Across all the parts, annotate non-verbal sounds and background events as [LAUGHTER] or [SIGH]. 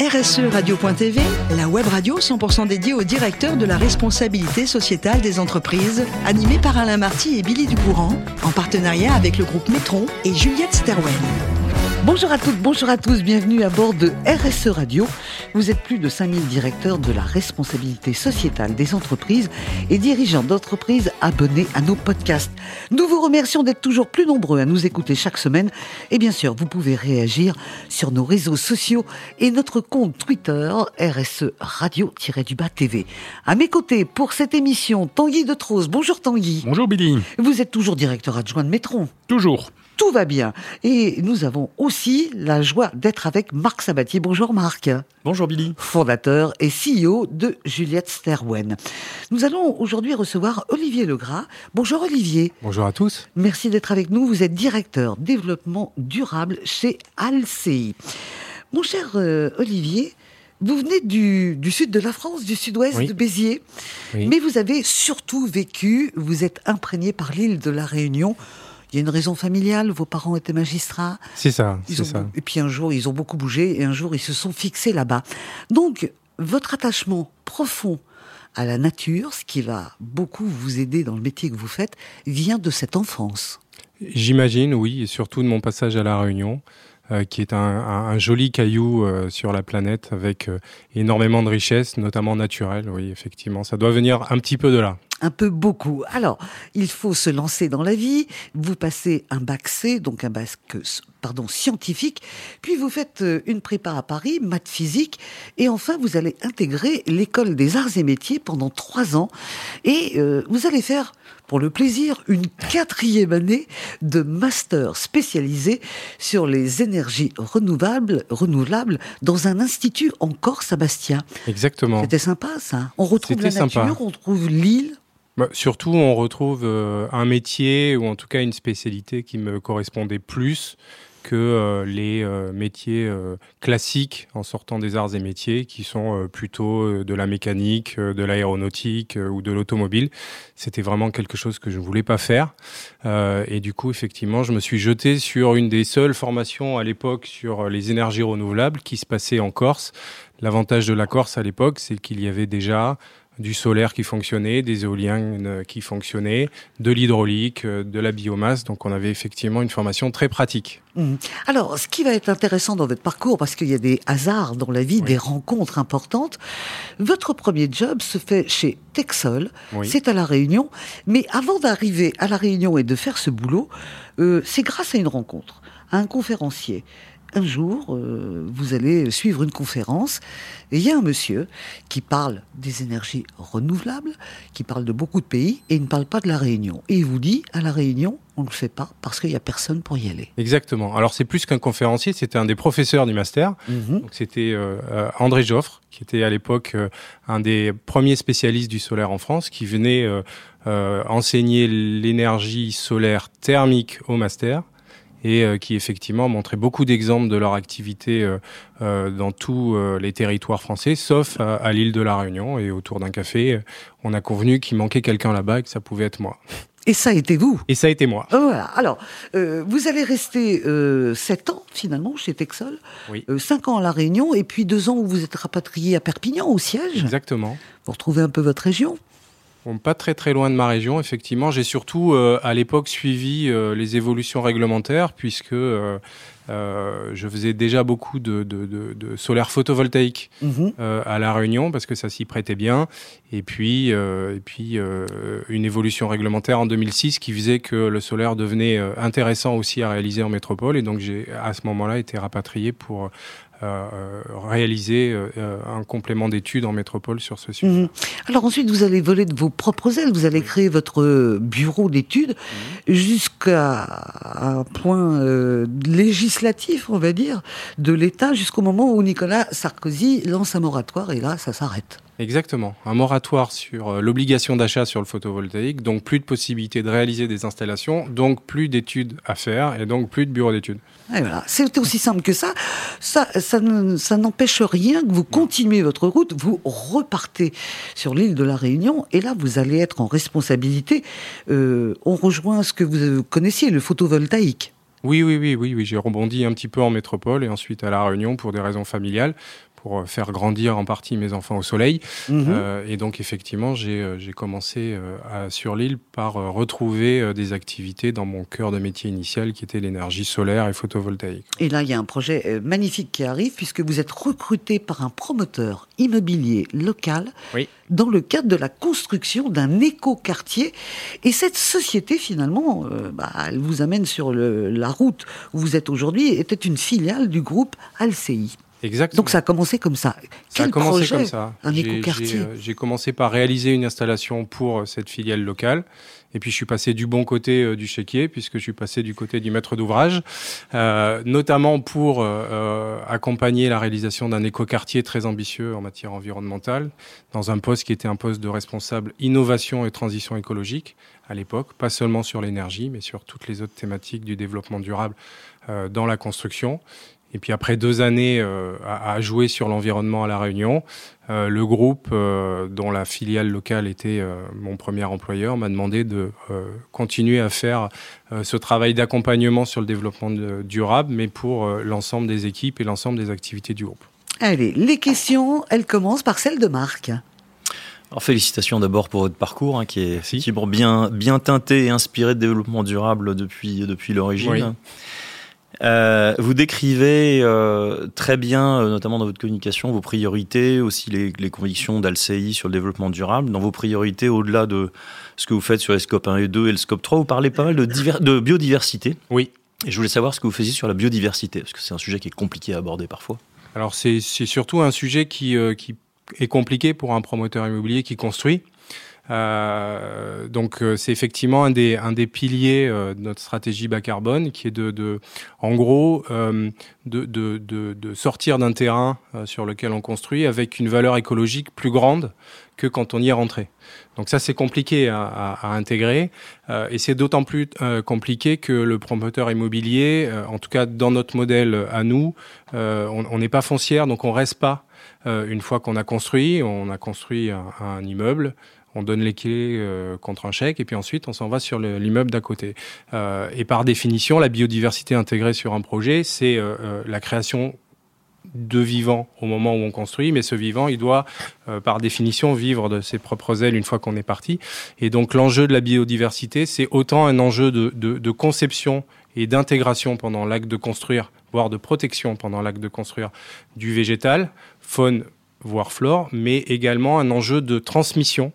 RSE Radio.tv, la web radio 100% dédiée au directeur de la responsabilité sociétale des entreprises, animée par Alain Marty et Billy Ducourant, en partenariat avec le groupe Metron et Juliette Sterwen. Bonjour à toutes, bonjour à tous, bienvenue à bord de RSE Radio. Vous êtes plus de 5000 directeurs de la responsabilité sociétale des entreprises et dirigeants d'entreprises abonnés à nos podcasts. Nous vous remercions d'être toujours plus nombreux à nous écouter chaque semaine et bien sûr, vous pouvez réagir sur nos réseaux sociaux et notre compte Twitter RSE Radio-du-Bas TV. À mes côtés pour cette émission, Tanguy de Trose. Bonjour Tanguy. Bonjour Billy. Vous êtes toujours directeur adjoint de Métron. Toujours tout va bien. Et nous avons aussi la joie d'être avec Marc Sabatier. Bonjour Marc. Bonjour Billy. Fondateur et CEO de Juliette Sterwen. Nous allons aujourd'hui recevoir Olivier Legras. Bonjour Olivier. Bonjour à tous. Merci d'être avec nous. Vous êtes directeur développement durable chez Alci. Mon cher euh, Olivier, vous venez du, sud de la France, du sud-ouest de Béziers, mais vous avez surtout vécu, vous êtes imprégné par l'île de la Réunion il y a une raison familiale, vos parents étaient magistrats. C'est ça, c'est ça. Et puis un jour, ils ont beaucoup bougé et un jour, ils se sont fixés là-bas. Donc, votre attachement profond à la nature, ce qui va beaucoup vous aider dans le métier que vous faites, vient de cette enfance. J'imagine, oui, et surtout de mon passage à La Réunion. Euh, qui est un, joli caillou euh, sur la planète avec euh, énormément de richesses, notamment naturelles. Oui, effectivement, ça doit venir un petit peu de là un peu beaucoup. Alors, il faut se lancer dans la vie. Vous passez un bac C, donc un bac pardon, scientifique, puis vous faites euh, une prépa à Paris, maths physique, et enfin vous allez intégrer l'école des arts et métiers pendant trois ans, et euh, vous allez faire, pour le plaisir, une quatrième année de master spécialisé sur les énergies renouvelables, renouvelables dans un institut en Corse à Bastia. Exactement. C'était sympa ça. On retrouve la nature, on retrouve l'île. Bah, surtout, on retrouve euh, un métier ou en tout cas une spécialité qui me correspondait plus que euh, les euh, métiers classiques en sortant des arts et métiers qui sont plutôt de la mécanique, de l'aéronautique ou de l'automobile. C'était vraiment quelque chose que je ne voulais pas faire. et du coup, effectivement, je me suis jeté sur une des seules formations à l'époque sur les énergies renouvelables qui se passait en Corse. L'avantage de la Corse à l'époque, c'est qu'il y avait déjà du solaire qui fonctionnait, des éoliennes euh, qui fonctionnaient, de l'hydraulique, euh, de la biomasse. Donc on avait effectivement une formation très pratique. Mmh. Alors, ce qui va être intéressant dans votre parcours, parce qu'il y a des hasards dans la vie, des rencontres importantes, votre premier job se fait chez Texol, c'est à La Réunion, mais avant d'arriver à La Réunion et de faire ce boulot, euh, c'est grâce à une rencontre, à un conférencier un jour, euh, vous allez suivre une conférence et il y a un monsieur qui parle des énergies renouvelables, qui parle de beaucoup de pays et il ne parle pas de la Réunion. Et il vous dit, à la Réunion, on ne le fait pas parce qu'il n'y a personne pour y aller. Exactement. Alors c'est plus qu'un conférencier, c'était un des professeurs du master. Mhm. C'était euh, euh, André Joffre, qui était à l'époque un des premiers spécialistes du solaire en France, qui venait enseigner l'énergie solaire thermique au master et euh, qui effectivement montraient beaucoup d'exemples de leur activité euh, euh, dans tous les territoires français, sauf à, l'île de la Réunion. Et autour d'un café, on a convenu qu'il manquait quelqu'un là-bas et que ça pouvait être moi. Et ça a été vous? Et ça a été moi. Oh, voilà. Alors, vous allez rester euh, 7 ans finalement chez Texol, oui. 5 ans à La Réunion, et puis 2 ans où vous êtes rapatrié à Perpignan, au siège. Exactement. Vous retrouvez un peu votre région pas très très loin de ma région, effectivement. J'ai surtout euh, à l'époque suivi euh, les évolutions réglementaires puisque euh, je faisais déjà beaucoup de, de, de, solaire photovoltaïque mhm. à La Réunion parce que ça s'y prêtait bien. Et puis, et puis une évolution réglementaire en 2006 qui faisait que le solaire devenait intéressant aussi à réaliser en métropole. Et donc j'ai à ce moment-là été rapatrié pour réaliser euh, un complément d'études en métropole sur ce sujet. Mhm. Alors ensuite, vous allez voler de vos propres ailes, vous allez créer votre bureau d'études mhm. jusqu'à un point euh, législatif, on va dire, de l'État, jusqu'au moment où Nicolas Sarkozy lance un moratoire et là, ça s'arrête. Exactement. Un moratoire sur euh, l'obligation d'achat sur le photovoltaïque, donc plus de possibilités de réaliser des installations, donc plus d'études à faire et donc plus de bureaux d'études. voilà, c'est aussi simple que ça. Ça, ça, n'empêche rien que vous continuez votre route, vous repartez sur l'île de la Réunion et là vous allez être en responsabilité. Euh, on rejoint ce que vous connaissiez, le photovoltaïque. Oui, oui, oui, oui, oui. J'ai rebondi un petit peu en métropole et ensuite à la Réunion pour des raisons familiales pour faire grandir en partie mes enfants au soleil. Mhm. et donc effectivement, j'ai commencé sur l'île par retrouver des activités dans mon cœur de métier initial qui était l'énergie solaire et photovoltaïque. Et là, il y a un projet magnifique qui arrive puisque vous êtes recruté par un promoteur immobilier local dans le cadre de la construction d'un écoquartier. Et cette société, finalement, bah, elle vous amène sur la route où vous êtes aujourd'hui, était une filiale du groupe Alcei. Exactement. Donc ça a commencé comme ça. Ça a commencé comme ça. Un écoquartier. Euh, j'ai commencé par réaliser une installation pour euh, cette filiale locale. Et puis je suis passé du bon côté euh, du chéquier, puisque je suis passé du côté du maître d'ouvrage, notamment pour accompagner la réalisation d'un écoquartier très ambitieux en matière environnementale, dans un poste qui était un poste de responsable innovation et transition écologique à l'époque, pas seulement sur l'énergie, mais sur toutes les autres thématiques du développement durable dans la construction. Et puis après deux années euh, à, jouer sur l'environnement à La Réunion, euh, le groupe euh, dont la filiale locale était mon premier employeur m'a demandé de continuer à faire ce travail d'accompagnement sur le développement durable, mais pour l'ensemble des équipes et l'ensemble des activités du groupe. Allez, les questions, elles commencent par celle de Marc. Alors félicitations d'abord pour votre parcours hein, qui est bien, bien teinté et inspiré de développement durable depuis, depuis l'origine. Euh, vous décrivez euh, très bien, euh, notamment dans votre communication, vos priorités, aussi les, les convictions d'Alcei sur le développement durable. Dans vos priorités, au-delà de ce que vous faites sur les scopes 1 et 2 et le scope 3, vous parlez pas mal de, de biodiversité. Oui. Et je voulais savoir ce que vous faisiez sur la biodiversité, parce que c'est un sujet qui est compliqué à aborder parfois. Alors c'est surtout un sujet qui, qui est compliqué pour un promoteur immobilier qui construit. Euh, donc euh, c'est effectivement un des, un des piliers euh, de notre stratégie bas carbone qui est de, de en gros, de, de, de, de, sortir d'un terrain sur lequel on construit avec une valeur écologique plus grande que quand on y est rentré. Donc ça, c'est compliqué à, à, à intégrer, euh, et c'est d'autant plus euh, compliqué que le promoteur immobilier, en tout cas dans notre modèle à nous, on n'est pas foncière, donc on reste pas une fois qu'on a construit. On a construit un, un immeuble, on donne les clés euh, contre un chèque et puis ensuite on s'en va sur l'immeuble d'à côté. Euh, et par définition, la biodiversité intégrée sur un projet, c'est euh, la création de vivants au moment où on construit, mais ce vivant, il doit, par définition, vivre de ses propres ailes une fois qu'on est parti. Et donc l'enjeu de la biodiversité, c'est autant un enjeu de, de, de conception et d'intégration pendant l'acte de construire, voire de protection pendant l'acte de construire du végétal, faune voire flore, mais également un enjeu de transmission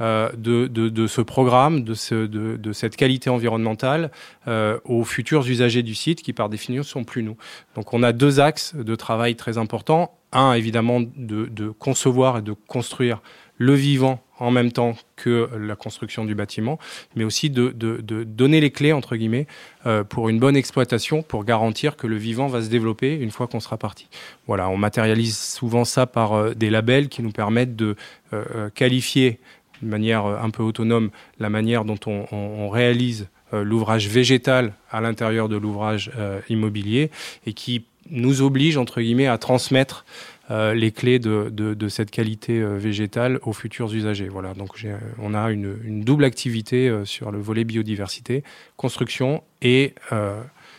euh, de, de, ce programme, de, ce, de, de, cette qualité environnementale euh, aux futurs usagers du site qui par définition sont plus nous. Donc on a deux axes de travail très importants. Un, évidemment, de, concevoir et de construire le vivant en même temps que la construction du bâtiment, mais aussi de, donner les clés, entre guillemets, euh, pour une bonne exploitation, pour garantir que le vivant va se développer une fois qu'on sera parti. Voilà, on matérialise souvent ça par euh, des labels qui nous permettent de euh, qualifier de manière un peu autonome la manière dont on, on, réalise l'ouvrage végétal à l'intérieur de l'ouvrage immobilier et qui nous oblige, entre guillemets, à transmettre euh, les clés de, cette qualité euh, végétale aux futurs usagers. Voilà, donc on a une, double activité euh, sur le volet biodiversité, construction et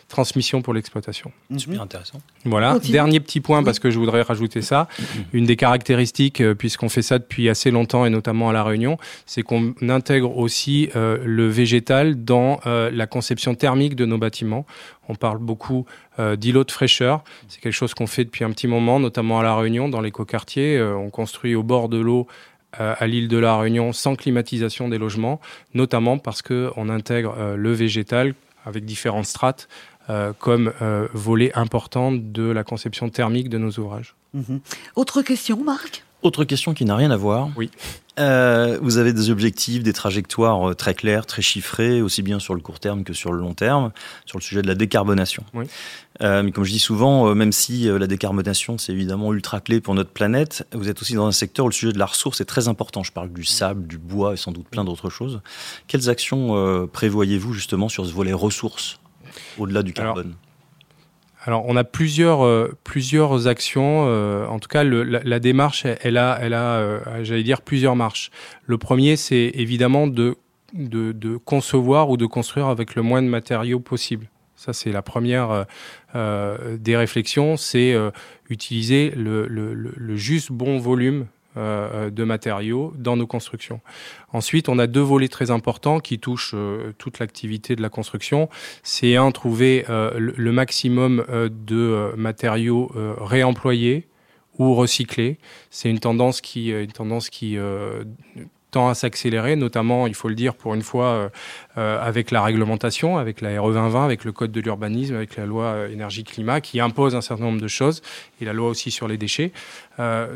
transmission pour l'exploitation. Mhm. Super intéressant. Voilà. Dernier petit point, parce que je voudrais rajouter ça. Une des caractéristiques, puisqu'on fait ça depuis assez longtemps et notamment à La Réunion, c'est qu'on intègre aussi le végétal dans la conception thermique de nos bâtiments. On parle beaucoup euh, d'îlots de fraîcheur. C'est quelque chose qu'on fait depuis un petit moment, notamment à La Réunion, dans l'écoquartier. Euh, on construit au bord de l'eau euh, à l'île de la Réunion sans climatisation des logements, notamment parce qu'on intègre le végétal avec différentes strates comme volet important de la conception thermique de nos ouvrages. Mhm. Autre question, Marc? Autre question qui n'a rien à voir. Oui. Euh, vous avez des objectifs, des trajectoires euh, très claires, très chiffrées, aussi bien sur le court terme que sur le long terme, sur le sujet de la décarbonation. Oui. Euh, mais comme je dis souvent, même si la décarbonation c'est évidemment ultra clé pour notre planète, vous êtes aussi dans un secteur où le sujet de la ressource est très important. Je parle du sable, du bois et sans doute plein d'autres choses. Quelles actions prévoyez-vous justement sur ce volet ressources? Au-delà du carbone alors, on a plusieurs, euh, plusieurs actions. Euh, en tout cas, le, la, démarche, elle a, elle a euh, j'allais dire, plusieurs marches. Le premier, c'est évidemment de, de, de, concevoir ou de construire avec le moins de matériaux possible. Ça, c'est la première des réflexions, c'est utiliser le, le, juste bon volume de matériaux dans nos constructions. Ensuite, on a deux volets très importants qui touchent toute l'activité de la construction. C'est un, trouver le, maximum de matériaux réemployés ou recyclés. C'est une tendance qui, une tendance qui tend à s'accélérer, notamment, il faut le dire pour une fois, euh, euh, avec la réglementation, avec la RE 2020, avec le code de l'urbanisme, avec la loi euh, énergie-climat, qui impose un certain nombre de choses, et la loi aussi sur les déchets.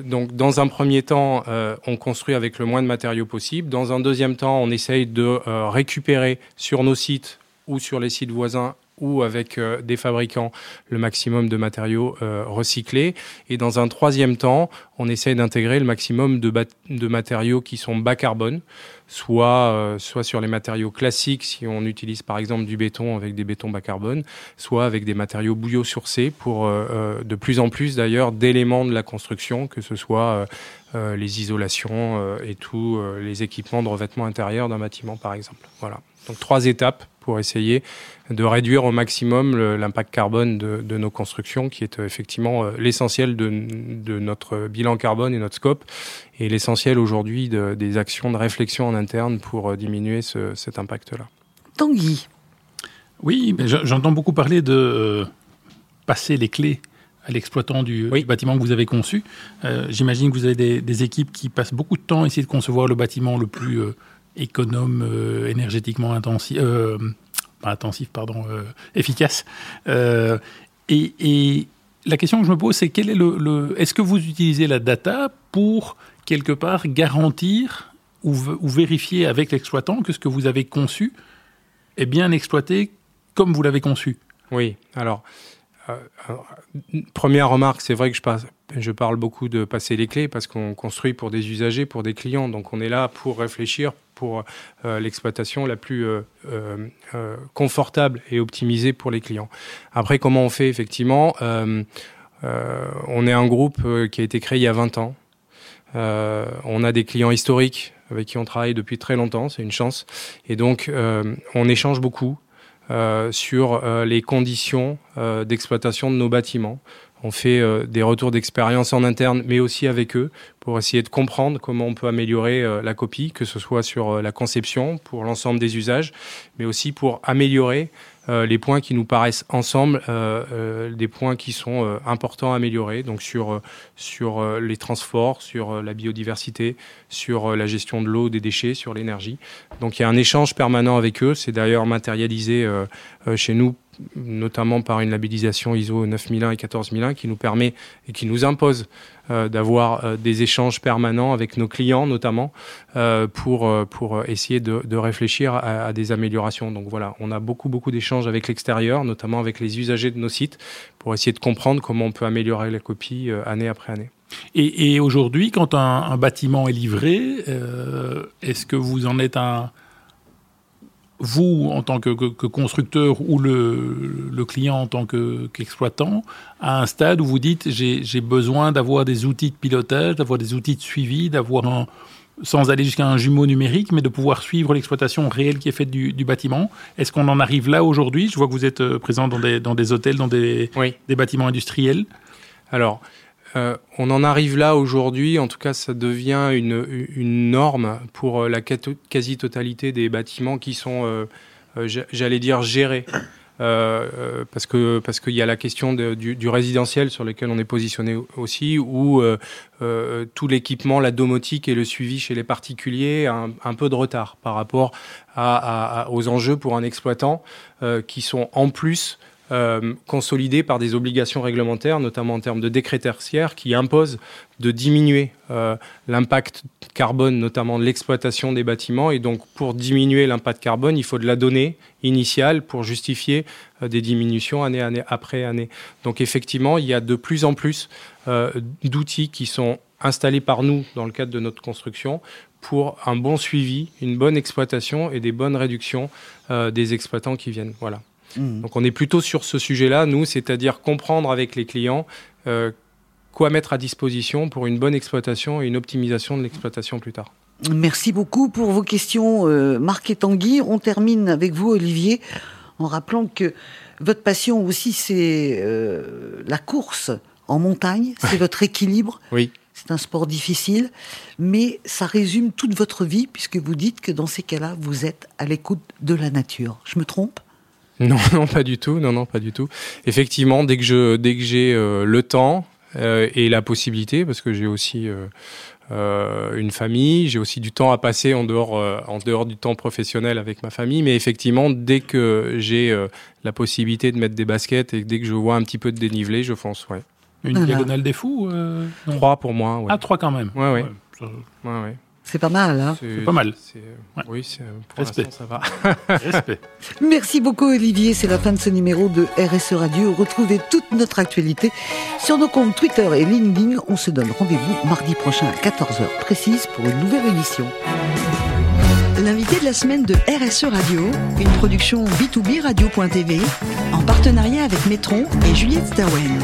donc, dans un premier temps, on construit avec le moins de matériaux possible. Dans un deuxième temps, on essaye de récupérer sur nos sites ou sur les sites voisins ou avec euh, des fabricants le maximum de matériaux euh, recyclés. Et dans un troisième temps, on essaye d'intégrer le maximum de, matériaux qui sont bas carbone, soit, euh, soit sur les matériaux classiques, si on utilise par exemple du béton avec des bétons bas carbone, soit avec des matériaux bouillot-sourcés pour de plus en plus d'ailleurs d'éléments de la construction, que ce soit les isolations et tous les équipements de revêtement intérieur d'un bâtiment par exemple. Voilà. Donc trois étapes pour essayer de réduire au maximum l'impact carbone de, nos constructions, qui est euh, effectivement euh, l'essentiel de, notre bilan carbone et notre scope, et l'essentiel aujourd'hui des actions de réflexion en interne pour euh, diminuer cet impact-là. Tanguy. Oui, j'entends beaucoup parler de passer les clés à l'exploitant du, bâtiment que vous avez conçu. J'imagine que vous avez des, équipes qui passent beaucoup de temps à essayer de concevoir le bâtiment le plus économe, énergétiquement intensif, intensif, pardon, euh, efficace. Euh, et, la question que je me pose, c'est quel est le, est-ce que vous utilisez la data pour quelque part garantir ou, vérifier avec l'exploitant que ce que vous avez conçu est bien exploité comme vous l'avez conçu? Oui, alors, euh, première remarque, c'est vrai que je, je parle beaucoup de passer les clés parce qu'on construit pour des usagers, pour des clients. Donc on est là pour réfléchir pour euh, l'exploitation la plus euh, euh, confortable et optimisée pour les clients. Après, comment on fait effectivement On est un groupe qui a été créé il y a 20 ans. on a des clients historiques avec qui on travaille depuis très longtemps, c'est une chance. Et donc, on échange beaucoup. sur les conditions d'exploitation de nos bâtiments. On fait euh, des retours d'expérience en interne, mais aussi avec eux, pour essayer de comprendre comment on peut améliorer euh, la copie, que ce soit sur euh, la conception, pour l'ensemble des usages, mais aussi pour améliorer les points qui nous paraissent ensemble des points qui sont importants à améliorer, donc sur, sur les transports, sur la biodiversité, sur la gestion de l'eau, des déchets, sur l'énergie. Donc il y a un échange permanent avec eux, c'est d'ailleurs matérialisé chez nous notamment par une labellisation ISO 9001 et 14001 qui nous permet et qui nous impose euh, d'avoir euh, des échanges permanents avec nos clients notamment euh, pour, pour essayer de, réfléchir à, des améliorations. Donc voilà, on a beaucoup beaucoup d'échanges avec l'extérieur, notamment avec les usagers de nos sites, pour essayer de comprendre comment on peut améliorer la copie année après année. Et, et aujourd'hui, quand un, un, bâtiment est livré, est-ce que vous en êtes un vous, en tant que, constructeur, ou le, client en tant qu'exploitant, à un stade où vous dites j'ai besoin d'avoir des outils de pilotage, d'avoir des outils de suivi, d'avoir un, sans aller jusqu'à un jumeau numérique, mais de pouvoir suivre l'exploitation réelle qui est faite du, bâtiment. Est-ce qu'on en arrive là aujourd'hui? Je vois que vous êtes euh, présent dans des, dans des hôtels, dans des, des bâtiments industriels. Alors, euh, on en arrive là aujourd'hui, en tout cas ça devient une, norme pour euh, la quasi-totalité des bâtiments qui sont, euh, j'allais dire, gérés. parce que parce qu'il y a la question du, résidentiel sur lequel on est positionné aussi, où tout l'équipement, la domotique et le suivi chez les particuliers un, peu de retard par rapport aux enjeux pour un exploitant qui sont en plus euh, consolidé par des obligations réglementaires, notamment en termes de décrets tertiaires, qui imposent de diminuer euh, l'impact carbone, notamment de l'exploitation des bâtiments. Et donc, pour diminuer l'impact carbone, il faut de la donnée initiale pour justifier euh, des diminutions année, année après année. Donc, effectivement, il y a de plus en plus d'outils qui sont installés par nous dans le cadre de notre construction pour un bon suivi, une bonne exploitation et des bonnes réductions des exploitants qui viennent. Voilà. Mmh. Donc on est plutôt sur ce sujet-là, nous, c'est-à-dire comprendre avec les clients euh, quoi mettre à disposition pour une bonne exploitation et une optimisation de l'exploitation plus tard. Merci beaucoup pour vos questions, euh, Marc et Tanguy. On termine avec vous, Olivier en rappelant que votre passion aussi, c'est euh, la course en montagne, [LAUGHS] c'est votre équilibre. Oui. C'est un sport difficile, mais ça résume toute votre vie, puisque vous dites que dans ces cas-là, vous êtes à l'écoute de la nature. Je me trompe? [LAUGHS] non, non, pas du tout. Non, non, pas du tout. Effectivement, dès que je, dès que j'ai euh, le temps euh, et la possibilité, parce que j'ai aussi euh, une famille, j'ai aussi du temps à passer en dehors, en dehors du temps professionnel avec ma famille. Mais effectivement, dès que j'ai la possibilité de mettre des baskets et dès que je vois un petit peu de dénivelé, je fonce. Ouais. Une diagonale des fous Trois pour moi. Ouais. Ah, trois quand même. Ouais, ouais. ouais, ouais. C'est pas mal, hein C'est pas mal. Oui, pour l'instant, ça va. [LAUGHS] Respect. Merci beaucoup, Olivier. C'est la fin de ce numéro de RSE Radio. Retrouvez toute notre actualité sur nos comptes Twitter et LinkedIn. On se donne rendez-vous mardi prochain à 14h précise pour une nouvelle émission. L'invité de la semaine de RSE Radio, une production B2B Radio.tv en partenariat avec Metron et Juliette Stawen.